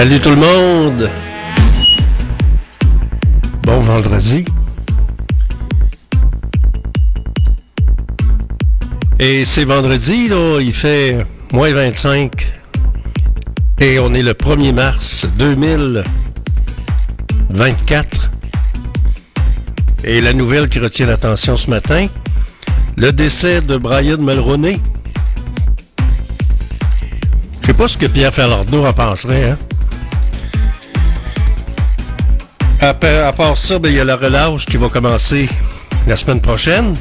Salut tout le monde! Bon vendredi. Et c'est vendredi, là, il fait moins 25. Et on est le 1er mars 2024. Et la nouvelle qui retient l'attention ce matin, le décès de Brian Mulroney. Je sais pas ce que Pierre Falardeau en penserait, hein? À, part ça, ben, il y a la relâche qui va commencer la semaine prochaine.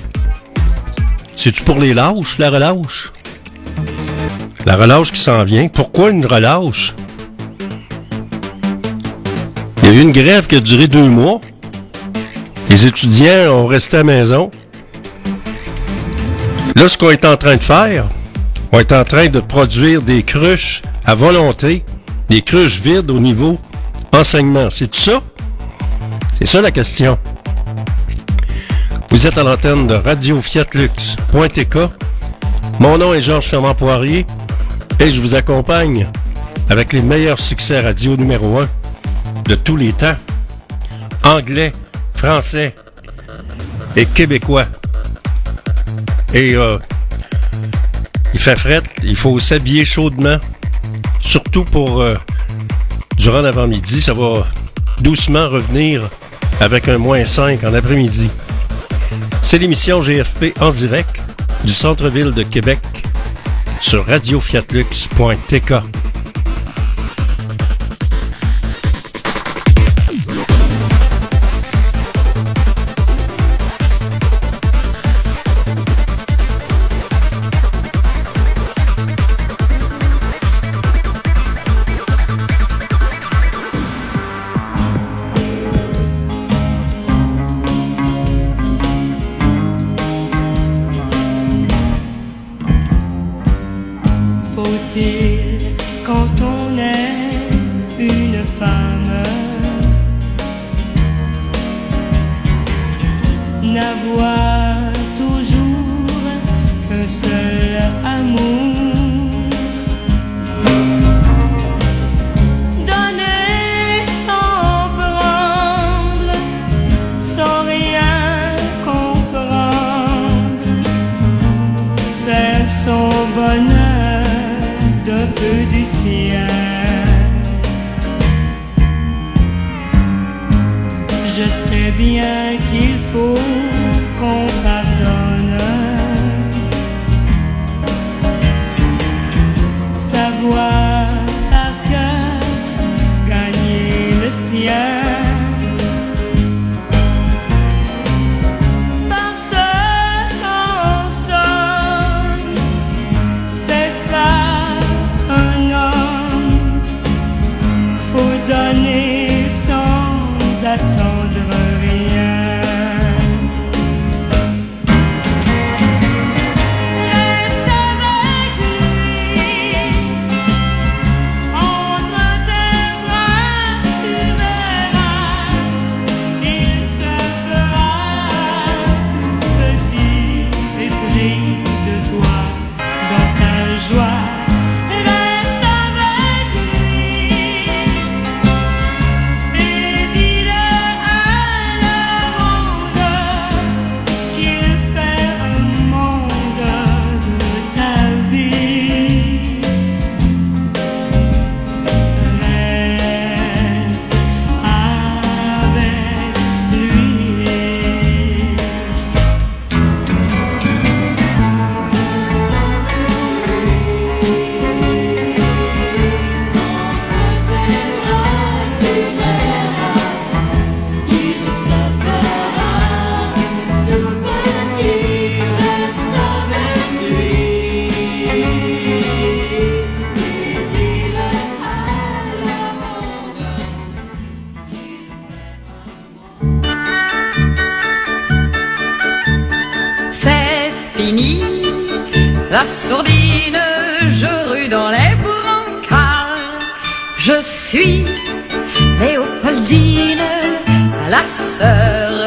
C'est-tu pour les lâches, la relâche? La relâche qui s'en vient. Pourquoi une relâche? Il y a eu une grève qui a duré deux mois. Les étudiants ont resté à maison. Là, ce qu'on est en train de faire, on est en train de produire des cruches à volonté, des cruches vides au niveau enseignement. C'est tout ça? C'est ça la question. Vous êtes à l'antenne de Radio Fiatlux.tk. Mon nom est Georges Fermand Poirier et je vous accompagne avec les meilleurs succès radio numéro 1 de tous les temps. Anglais, français et québécois. Et euh, il fait fret, il faut s'habiller chaudement, surtout pour euh, durant l'avant-midi, ça va doucement revenir avec un moins 5 en après-midi. C'est l'émission GFP en direct du centre-ville de Québec sur radiofiatlux.tk.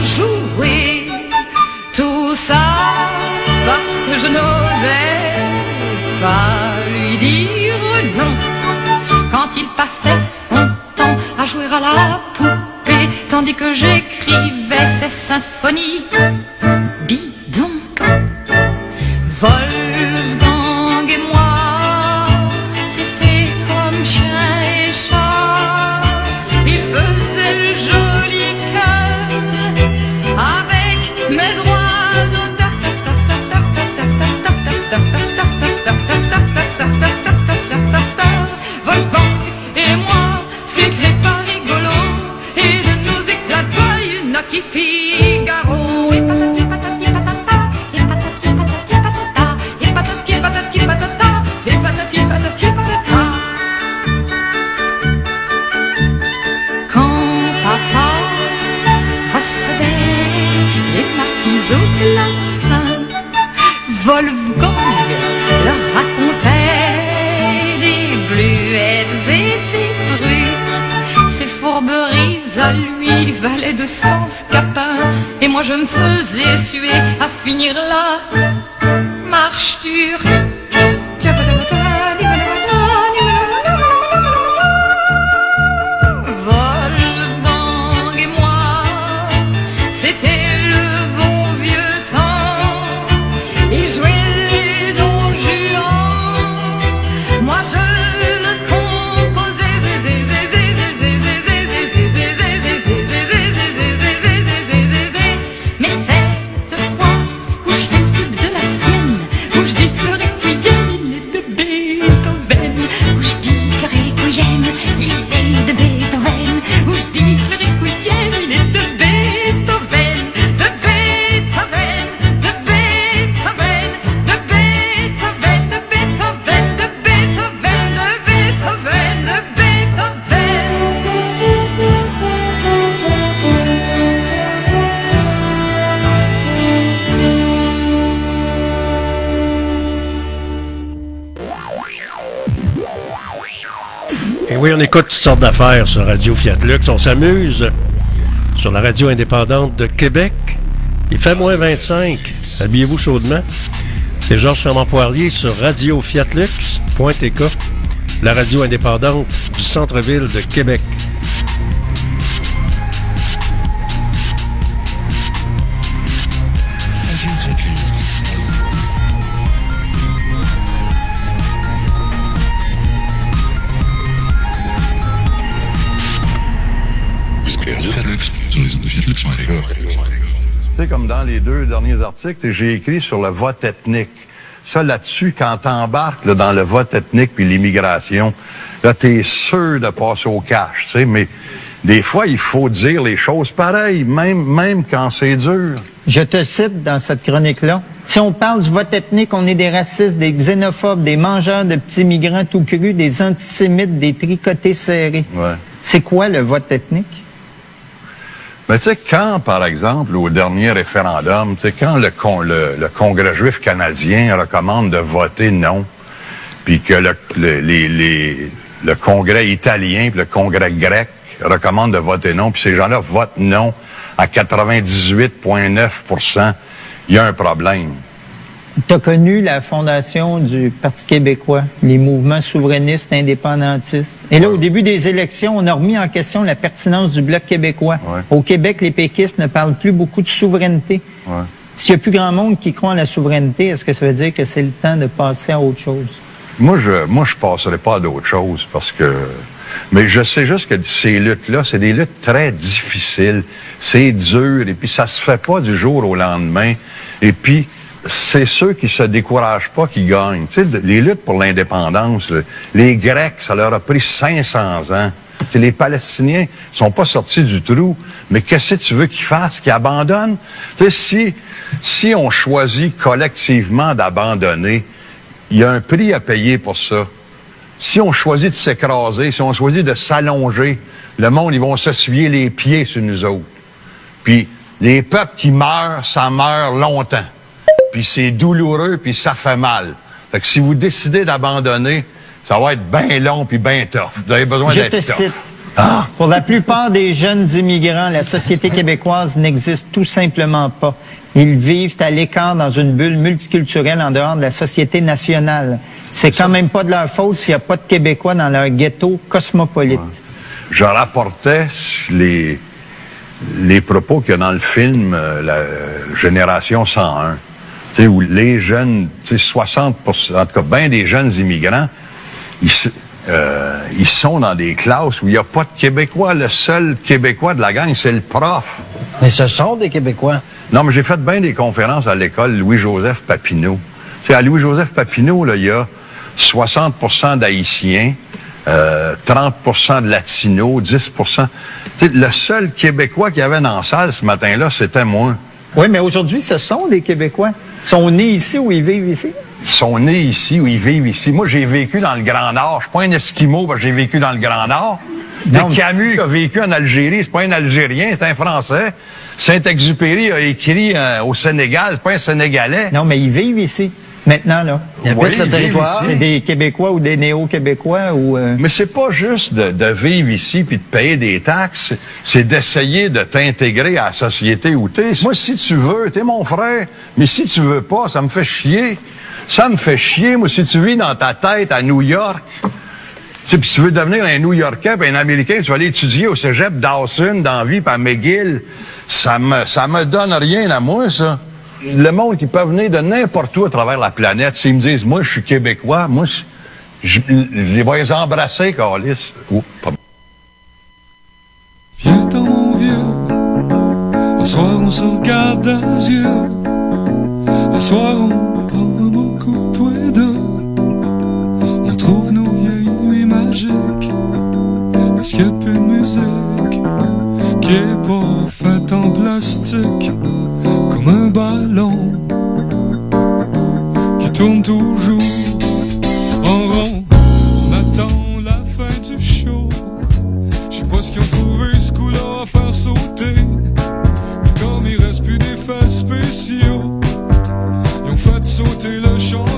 sont. Tout ça parce que je n'osais pas lui dire non. Quand il passait son temps à jouer à la poupée, tandis que j'écrivais ses symphonies. Qui Figaro. Et patati patati patata, et patati patati patata, et patati patati patata, et patati patati patata. Quand papa recevait les marquises au clavecin, Wolfgang leur racontait des bluettes et des trucs. Ces fourberies à lui il valait de. Et je me faisais suer à finir la marche turque. Oui, on écoute toutes sortes d'affaires sur Radio Fiat Lux. On s'amuse sur la radio indépendante de Québec. Il fait moins 25. Habillez-vous chaudement. C'est Georges Fernand Poirier sur radiofiatlux.tk, la radio indépendante du centre-ville de Québec. Tu sais, comme dans les deux derniers articles, j'ai écrit sur le vote ethnique. Ça, là-dessus, quand t'embarques là, dans le vote ethnique puis l'immigration, là, t'es sûr de passer au cash, tu sais, mais des fois, il faut dire les choses pareilles, même, même quand c'est dur. Je te cite dans cette chronique-là. Si on parle du vote ethnique, on est des racistes, des xénophobes, des mangeurs de petits migrants tout crus, des antisémites, des tricotés serrés. Ouais. C'est quoi le vote ethnique? Mais tu sais, quand, par exemple, au dernier référendum, tu sais, quand le, con- le, Congrès juif canadien recommande de voter non, puis que le, le, le Congrès italien puis le Congrès grec recommandent de voter non, puis ces gens-là votent non à 98,9% il y a un problème. Tu as connu la fondation du Parti québécois, les mouvements souverainistes indépendantistes? Et là, au début des élections, on a remis en question la pertinence du Bloc québécois. Ouais. Au Québec, les péquistes ne parlent plus beaucoup de souveraineté. Ouais. S'il y a plus grand monde qui croit en la souveraineté, est-ce que ça veut dire que c'est le temps de passer à autre chose? Moi, je moi, je passerai pas à d'autres choses parce que. Mais je sais juste que ces luttes-là, c'est des luttes très difficiles. C'est dur et puis ça se fait pas du jour au lendemain. Et puis, c'est ceux qui se découragent pas qui gagnent. Tu les luttes pour l'indépendance, les Grecs, ça leur a pris 500 ans. Les Palestiniens sont pas sortis du trou. Mais qu'est-ce que tu veux qu'ils fassent? Qu'ils abandonnent? Si, si on choisit collectivement d'abandonner, il y a un prix à payer pour ça. Si on choisit de s'écraser, si on choisit de s'allonger, le monde, ils vont s'essuyer les pieds sur nous autres. Puis, les peuples qui meurent, ça meurt longtemps. Puis c'est douloureux, puis ça fait mal. Fait que si vous décidez d'abandonner, ça va être bien long puis bien tough. Vous avez besoin d'être tough. cite. Pour la plupart des jeunes immigrants, la société québécoise n'existe tout simplement pas. Ils vivent à l'écart dans une bulle multiculturelle en dehors de la société nationale. C'est quand même pas de leur faute s'il n'y a pas de Québécois dans leur ghetto cosmopolite. je rapportais les, les propos qu'il y a dans le film euh, la Génération 101. Tu sais, où les jeunes, tu sais, 60% en tout cas, bien des jeunes immigrants, ils, euh, ils sont dans des classes où il n'y a pas de Québécois. Le seul Québécois de la gang, c'est le prof. Mais ce sont des Québécois. Non, mais j'ai fait bien des conférences à l'école Louis-Joseph Papineau. Tu sais, à Louis-Joseph Papineau, là, il y a 60% d'Haïtiens, euh, 30% de Latinos, 10 Tu sais, Le seul Québécois qu'il y avait dans la salle ce matin-là, c'était moi. Oui, mais aujourd'hui, ce sont des Québécois. Ils sont nés ici ou ils vivent ici? Ils sont nés ici ou ils vivent ici. Moi, j'ai vécu dans le Grand Nord. Je suis pas un Esquimau, parce que j'ai vécu dans le Grand Nord. Non, Camus a vécu en Algérie, c'est pas un Algérien, c'est un Français. Saint-Exupéry a écrit euh, au Sénégal, c'est pas un Sénégalais. Non, mais ils vivent ici. Maintenant, là. Ils habitent Oui, le territoire. C'est des Québécois ou des néo-Québécois ou... euh, Mais c'est pas juste de, de vivre ici puis de payer des taxes, c'est d'essayer de t'intégrer à la société où t'es. Moi, si tu veux, t'es mon frère, mais si tu veux pas, ça me fait chier. Ça me fait chier, moi, si tu vis dans ta tête à New York, tu sais, puis tu veux devenir un New-Yorkais puis un Américain, tu vas aller étudier au cégep Dawson, dans vie, puis à McGill, ça me, ça me donne rien à moi, ça. Le monde qui peut venir de n'importe où à travers la planète, s'ils me disent, moi, je suis Québécois, moi, je, les vais les embrasser, Carlis. Oups, pardon. Viens dans mon vieux, un soir on se regarde dans les yeux, un soir on prend un coup tous les deux, on trouve nos vieilles nuits magiques, parce qu'il n'y a plus de musique, qui est pas faite en plastique, un ballon, qui tourne toujours en rond, on attend la fin du show. Je sais pas ce qu'ils ont trouvé ce coup-là à faire sauter. Mais comme il reste plus d'effets spéciaux, ils ont fait sauter le chanteur.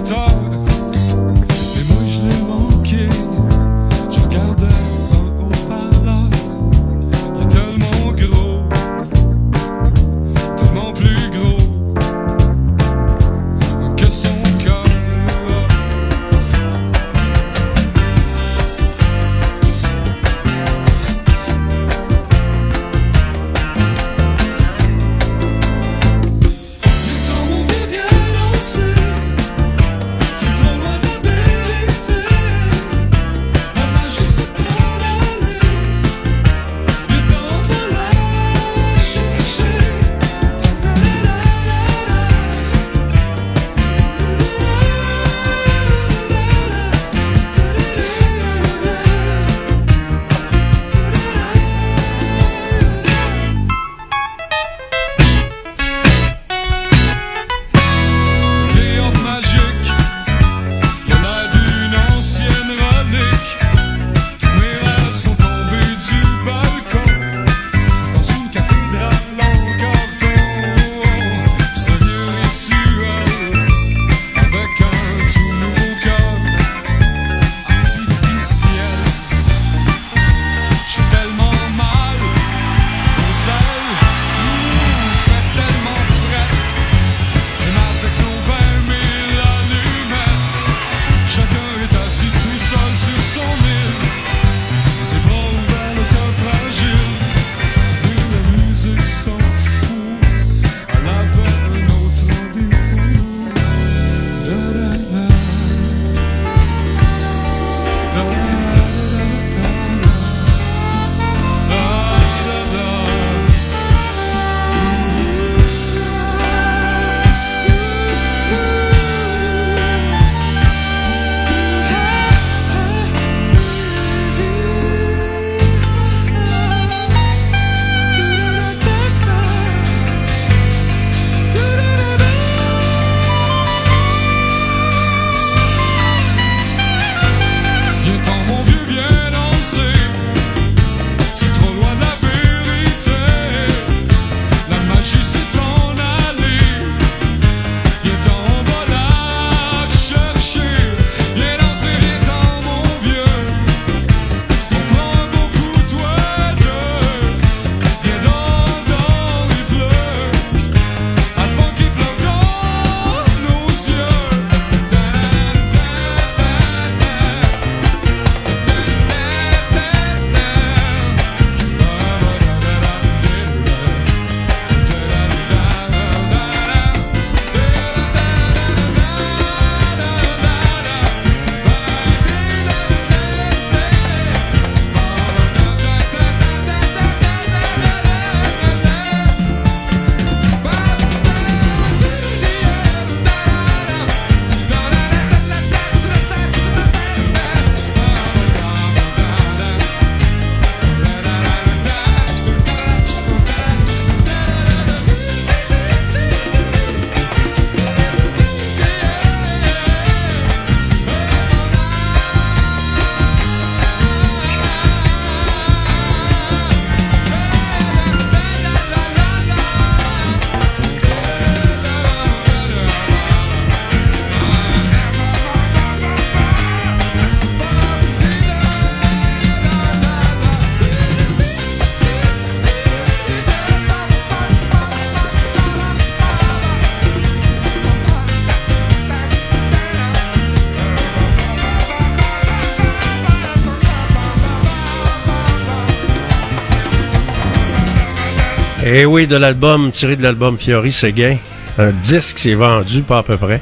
Eh oui, de l'album, tiré de l'album Fiori Séguin. Un disque s'est vendu, pas à peu près.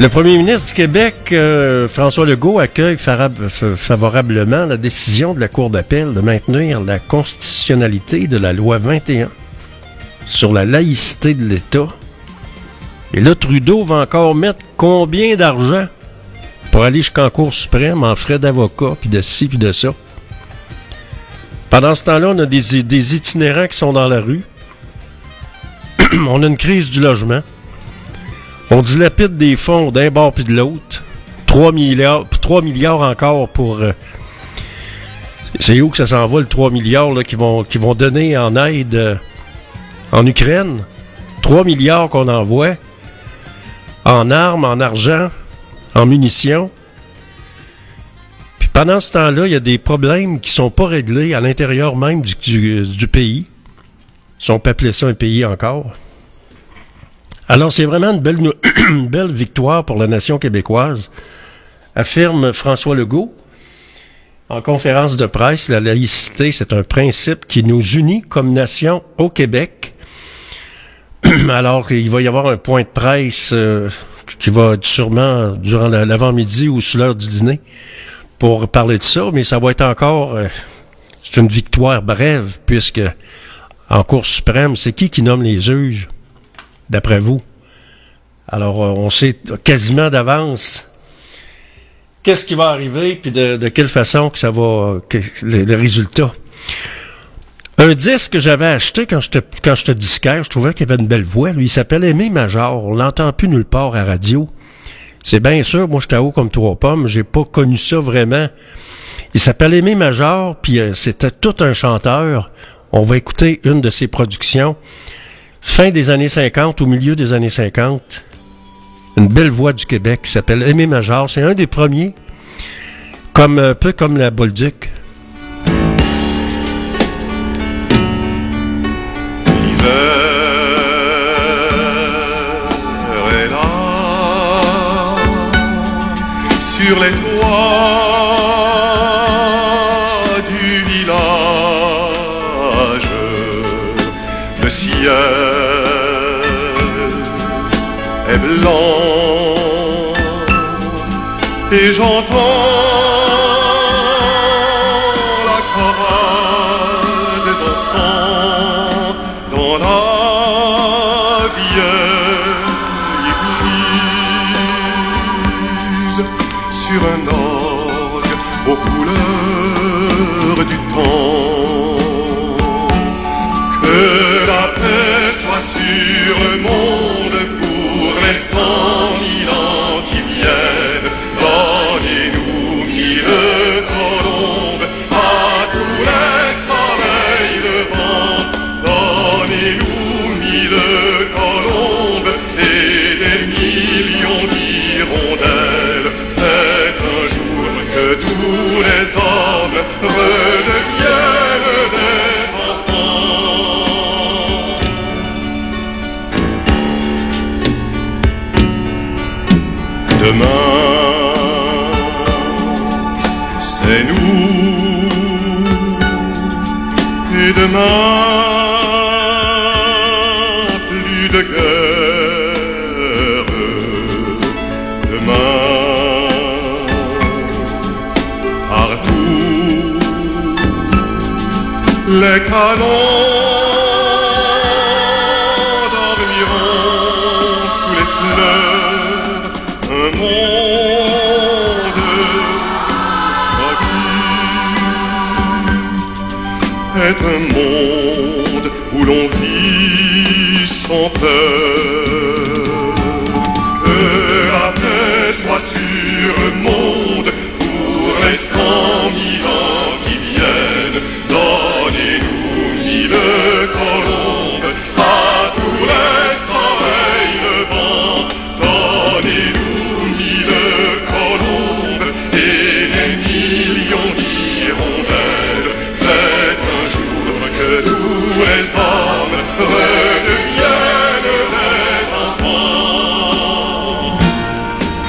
Le premier ministre du Québec, euh, François Legault, accueille favorablement la décision de la Cour d'appel de maintenir la constitutionnalité de la loi 21 sur la laïcité de l'État. Et là, Trudeau va encore mettre combien d'argent pour aller jusqu'en Cour suprême en frais d'avocat, puis de ci, puis de ça? Pendant ce temps-là, on a des, itinérants qui sont dans la rue. on a une crise du logement. On dilapide des fonds d'un bord puis de l'autre. 3 milliards, 3 milliards encore pour... euh, c'est où que ça s'en va, le 3 milliards là, qui, vont, qui vont donner en aide euh, en Ukraine? 3 milliards qu'on envoie en armes, en argent, en munitions. Pendant ce temps-là, il y a des problèmes qui sont pas réglés à l'intérieur même du, pays. Si on peut appeler ça un pays encore. Alors, c'est vraiment une belle, victoire pour la nation québécoise, affirme François Legault. En conférence de presse, la laïcité, c'est un principe qui nous unit comme nation au Québec. Alors, il va y avoir un point de presse euh, qui va être sûrement durant la- l'avant-midi ou sous l'heure du dîner pour parler de ça, mais ça va être encore... euh, c'est une victoire brève, puisque en Cour suprême, c'est qui qui nomme les juges, d'après vous? Alors, euh, on sait quasiment d'avance qu'est-ce qui va arriver, puis de, quelle façon que ça va, le résultat. Un disque que j'avais acheté quand j'étais quand j'étais disquaire, je trouvais qu'il avait une belle voix. Lui, il s'appelle Aimé Major. On l'entend plus nulle part à radio. C'est bien sûr, moi j'étais haut comme trois pommes, j'ai pas connu ça vraiment. Il s'appelle Aimé Major, puis euh, c'était tout un chanteur. On va écouter une de ses productions. Fin des années 50, au milieu des années 50. Une belle voix du Québec qui s'appelle Aimé Major. C'est un des premiers. Comme, un peu comme la Bolduc. Et Demain, c'est nous. Et demain, plus de guerre. Demain, partout, les canons les cent mille ans qui viennent. Donnez-nous mille colombes à tous les soleils levants. Donnez-nous mille colombes et des millions d'hirondelles. Faites un jour que tous les hommes redeviennent des enfants.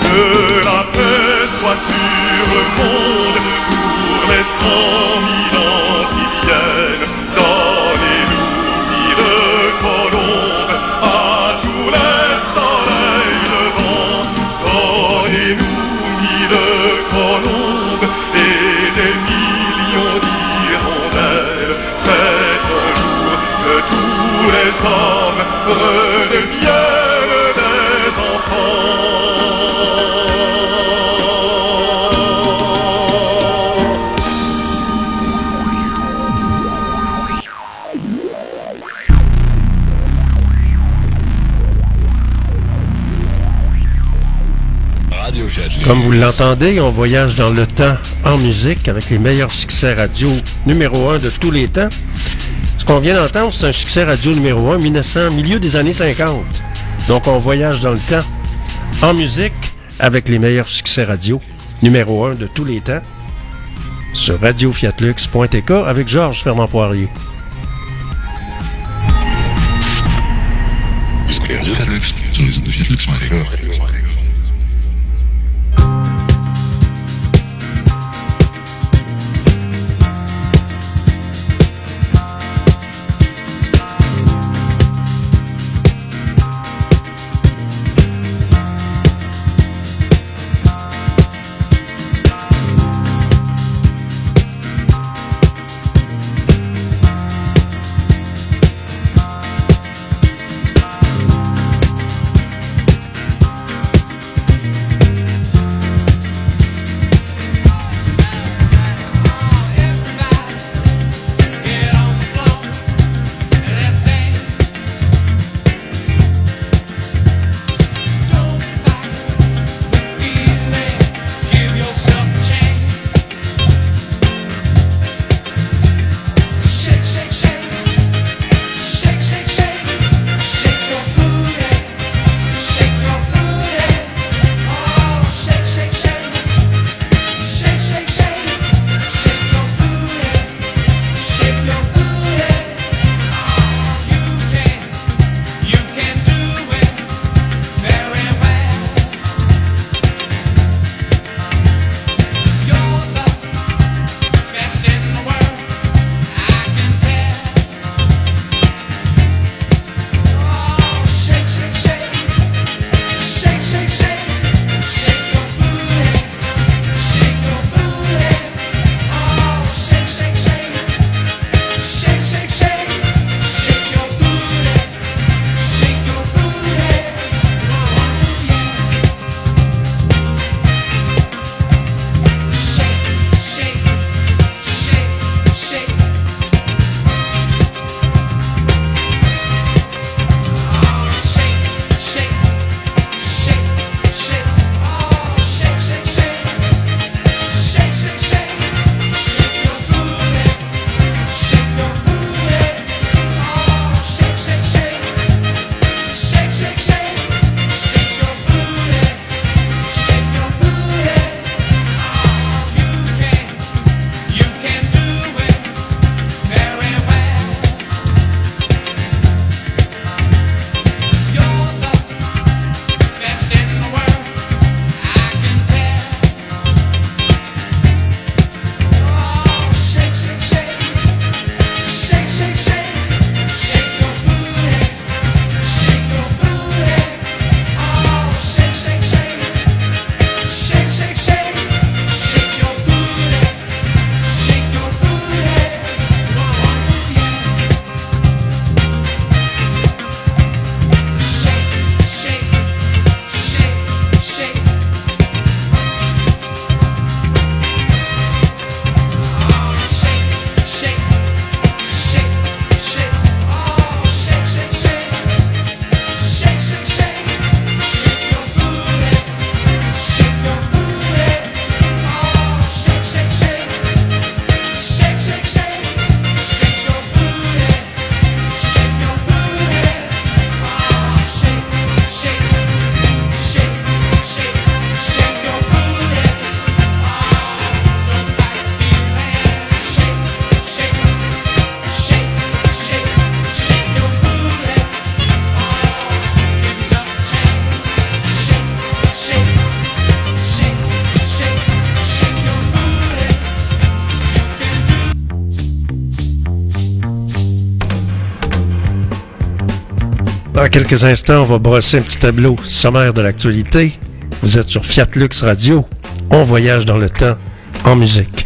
Que la paix soit sur le monde pour les cent mille L'entendez, on voyage dans le temps en musique avec les meilleurs succès radio numéro un de tous les temps. Ce qu'on vient d'entendre, c'est un succès radio numéro un 1900, milieu des années 50. Donc on voyage dans le temps en musique avec les meilleurs succès radio numéro un de tous les temps sur radiofiatlux.tk avec Georges Fernand Poirier. Quelques instants, on va brosser un petit tableau sommaire de l'actualité. Vous êtes sur Fiat Lux Radio. On voyage dans le temps en musique.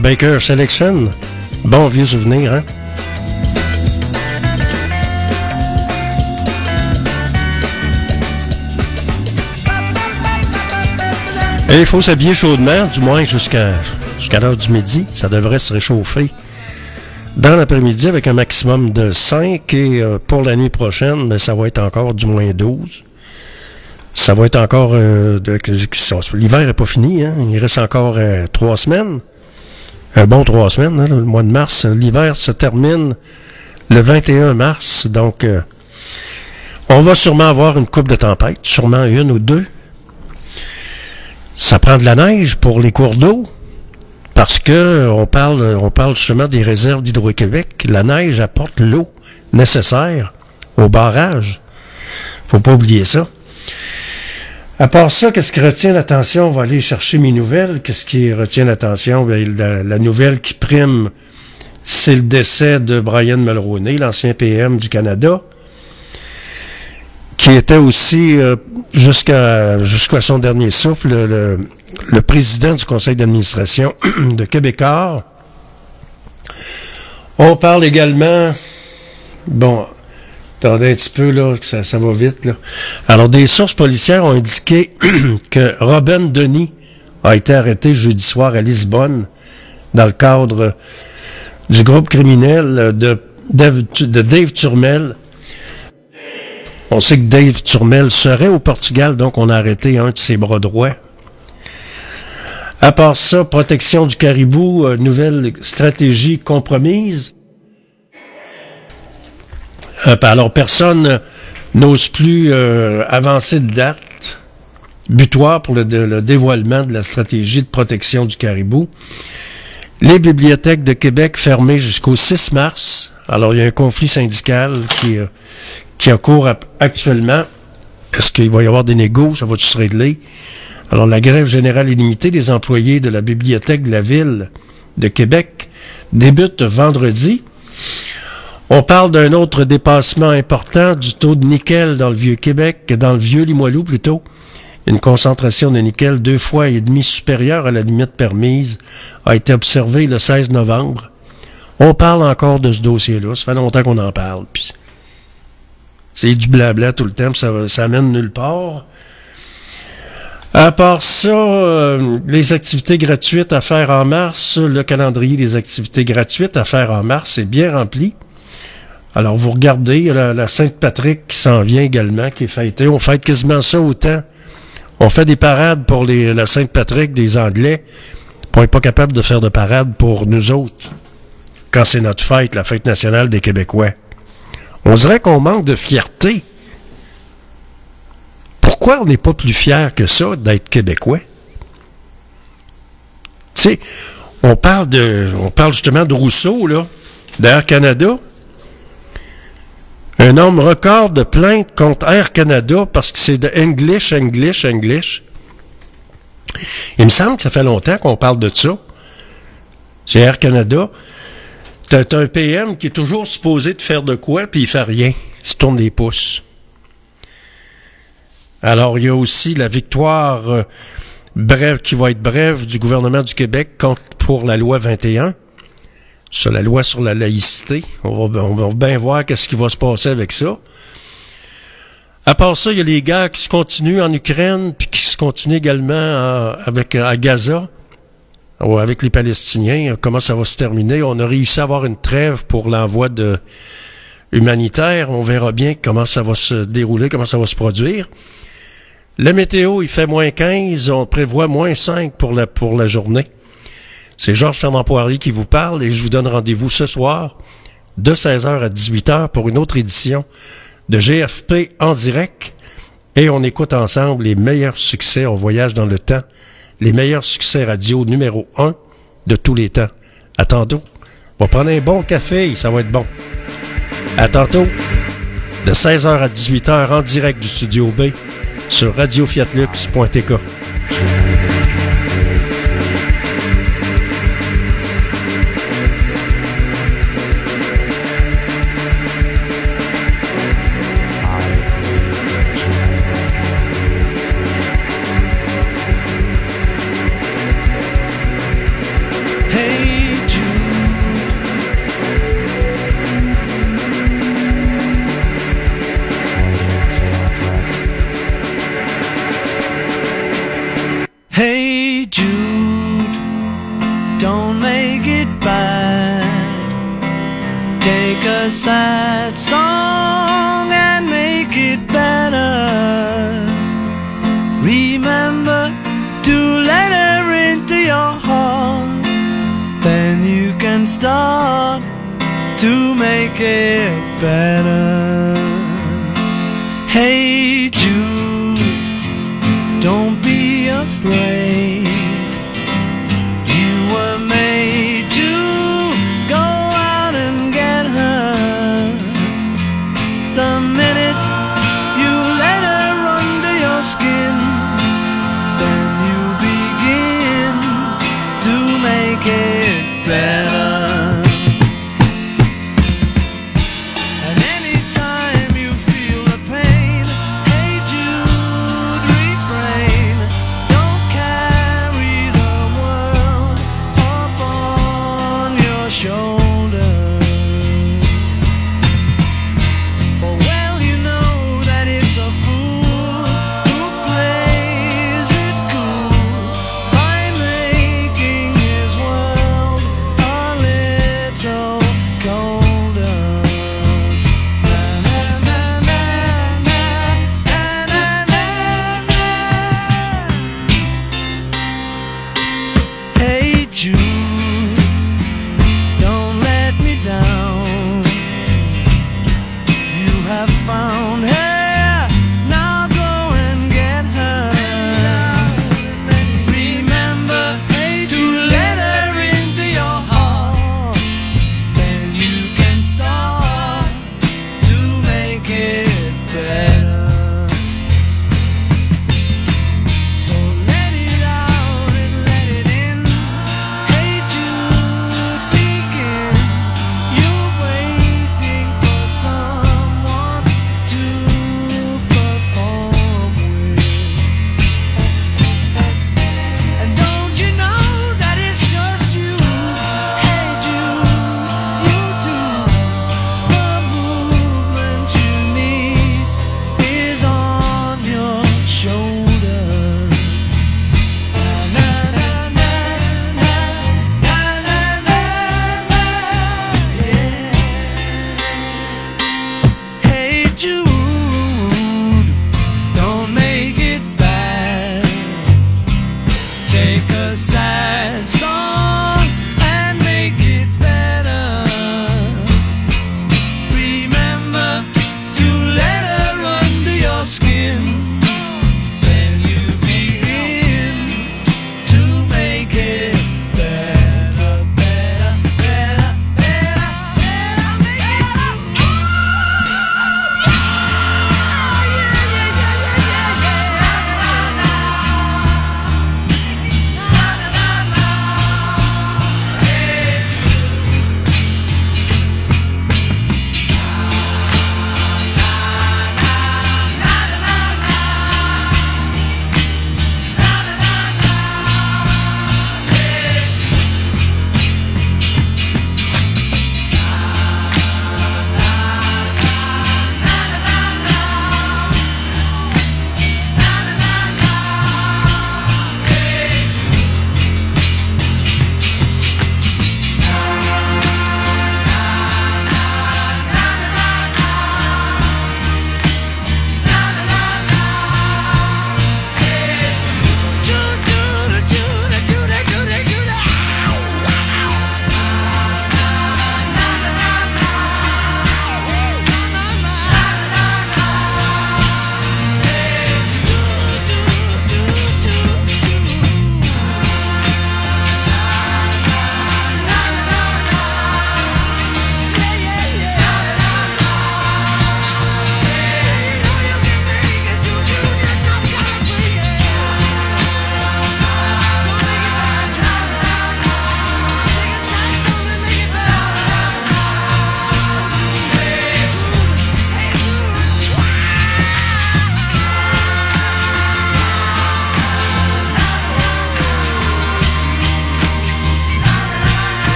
Baker Selection. Bon vieux souvenir, hein? Et il faut s'habiller chaudement, du moins jusqu'à l'heure du midi. Ça devrait se réchauffer dans l'après-midi avec un maximum de 5 et euh, pour la nuit prochaine, ça va être encore du moins 12. Ça va être encore... euh, L'hiver n'est pas fini, hein? il reste encore euh, trois semaines. Un bon trois semaines, hein, le mois de mars. L'hiver se termine le 21 mars, donc euh, on va sûrement avoir une coupe de tempête, sûrement une ou deux. Ça prend de la neige pour les cours d'eau, parce que euh, on parle, on parle justement des réserves d'Hydro-Québec. La neige apporte l'eau nécessaire au barrage. Faut pas oublier ça. À part ça, qu'est-ce qui retient l'attention? On va aller chercher mes nouvelles. Qu'est-ce qui retient l'attention? La, la nouvelle qui prime, c'est le décès de Brian Mulroney, l'ancien PM du Canada, qui était aussi, euh, jusqu'à son dernier souffle, le, le- le président du conseil d'administration de Québécois. On parle également, bon, Attendez un petit peu, là, ça, ça va vite, là. Alors, des sources policières ont indiqué que Robin Denis a été arrêté jeudi soir à Lisbonne dans le cadre du groupe criminel de Dave, de Dave Turmel. On sait que Dave Turmel serait au Portugal, donc on a arrêté un de ses bras droits. À part ça, protection du caribou, euh, nouvelle stratégie compromise. Euh, alors, personne n'ose plus euh, avancer de date butoir pour le, dévoilement de la stratégie de protection du caribou. Les bibliothèques de Québec fermées jusqu'au 6 mars. Alors, il y a un conflit syndical qui, euh, qui a cours actuellement. Est-ce qu'il va y avoir des négos? Ça va-tu se régler? Alors, la grève générale illimitée des employés de la bibliothèque de la ville de Québec débute vendredi. On parle d'un autre dépassement important du taux de nickel dans le vieux Québec, dans le vieux Limoilou plutôt. Une concentration de nickel deux fois et demi supérieure à la limite permise a été observée le 16 novembre. On parle encore de ce dossier-là. Ça fait longtemps qu'on en parle. puis c'est du blabla tout le temps, ça, ça mène nulle part. À part ça, euh, les activités gratuites à faire en mars, le calendrier des activités gratuites à faire en mars est bien rempli. Alors, vous regardez, la, la Sainte-Patrick qui s'en vient également, qui est fêtée. On fête quasiment ça autant. On fait des parades pour la Sainte-Patrick des Anglais. On n'est pas capable de faire de parade pour nous autres. Quand c'est notre fête, la fête nationale des Québécois. On dirait qu'on manque de fierté. Pourquoi on n'est pas plus fier que ça d'être Québécois? Tu sais, on parle de, on parle justement de Rousseau, là, d'Air Canada. Un nombre record de plaintes contre Air Canada parce que c'est de English, English, English. Il me semble que ça fait longtemps qu'on parle de ça. C'est Air Canada. T'as un PM qui est toujours supposé de faire de quoi, puis il fait rien. Il se tourne les pouces. Alors, il y a aussi la victoire euh, brève, qui va être brève du gouvernement du Québec pour la loi 21, sur la loi sur la laïcité. On va, bien voir qu'est-ce qui va se passer avec ça. À part ça, il y a les guerres qui se continuent en Ukraine, puis qui se continuent également à- avec, Gaza, ou avec les Palestiniens. Comment ça va se terminer? On a réussi à avoir une trêve pour l'envoi de humanitaire. On verra bien comment ça va se dérouler, comment ça va se produire. La météo, il fait moins 15, on prévoit moins 5 pour la, pour la journée. C'est Georges Fernand Poirier qui vous parle et je vous donne rendez-vous ce soir de 16h à 18h pour une autre édition de GFP en direct et on écoute ensemble les meilleurs succès, on voyage dans le temps, les meilleurs succès radio numéro 1 de tous les temps. À tantôt. On va prendre un bon café, ça va être bon. À tantôt. De 16h à 18h en direct du studio B sur radiofiatlux.tk.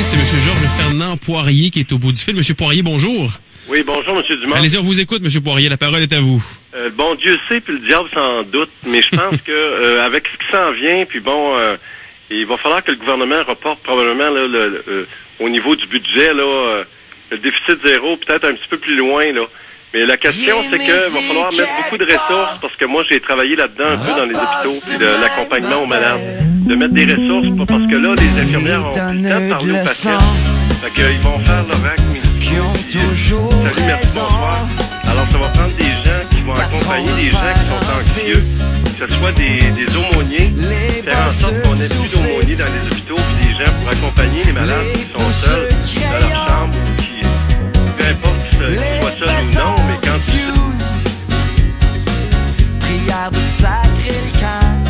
C'est M. Georges Fernand Poirier qui est au bout du fil. M. Poirier, bonjour. Oui, bonjour, M. Dumont. Allez-y, on vous écoute, M. Poirier. La parole est à vous. Euh, bon Dieu sait, puis le diable s'en doute, mais je pense que euh, avec ce qui s'en vient, puis bon, euh, il va falloir que le gouvernement reporte probablement là, le- le- euh, au niveau du budget là, euh, le déficit zéro, peut-être un petit peu plus loin là. Mais la question, c'est que va falloir mettre beaucoup de ressources, parce que moi, j'ai travaillé là-dedans un peu dans les hôpitaux, puis de l'accompagnement aux malades. De mettre des ressources, pas parce que là, les infirmières ont plus le temps de parler aux patients. Fait qu'ils vont faire leur acte euh, Salut, merci, bonsoir. Alors, ça va prendre des gens qui vont accompagner des gens qui sont anxieux, que ce soit des, des aumôniers, faire en sorte qu'on ait plus d'aumôniers dans les hôpitaux, puis des gens pour accompagner les malades qui sont seuls dans leur chambre, ou qui, peu importe qu'ils soient seuls ou non, mais quand ils Prière de sacrer le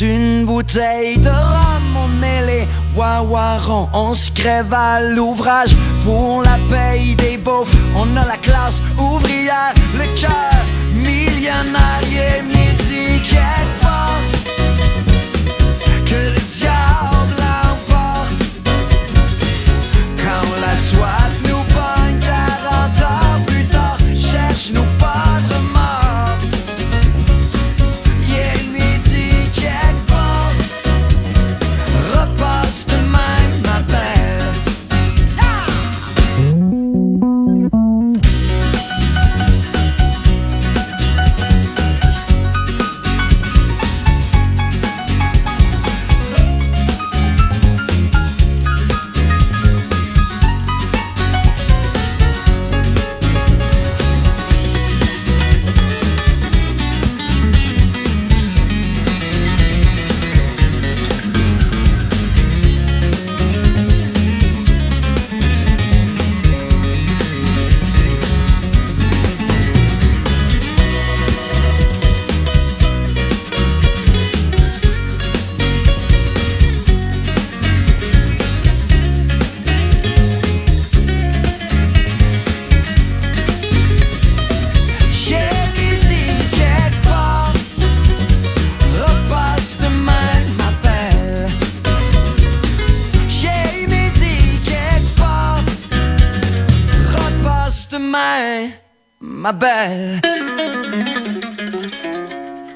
d'une bouteille de rhum. On est les on se crève à l'ouvrage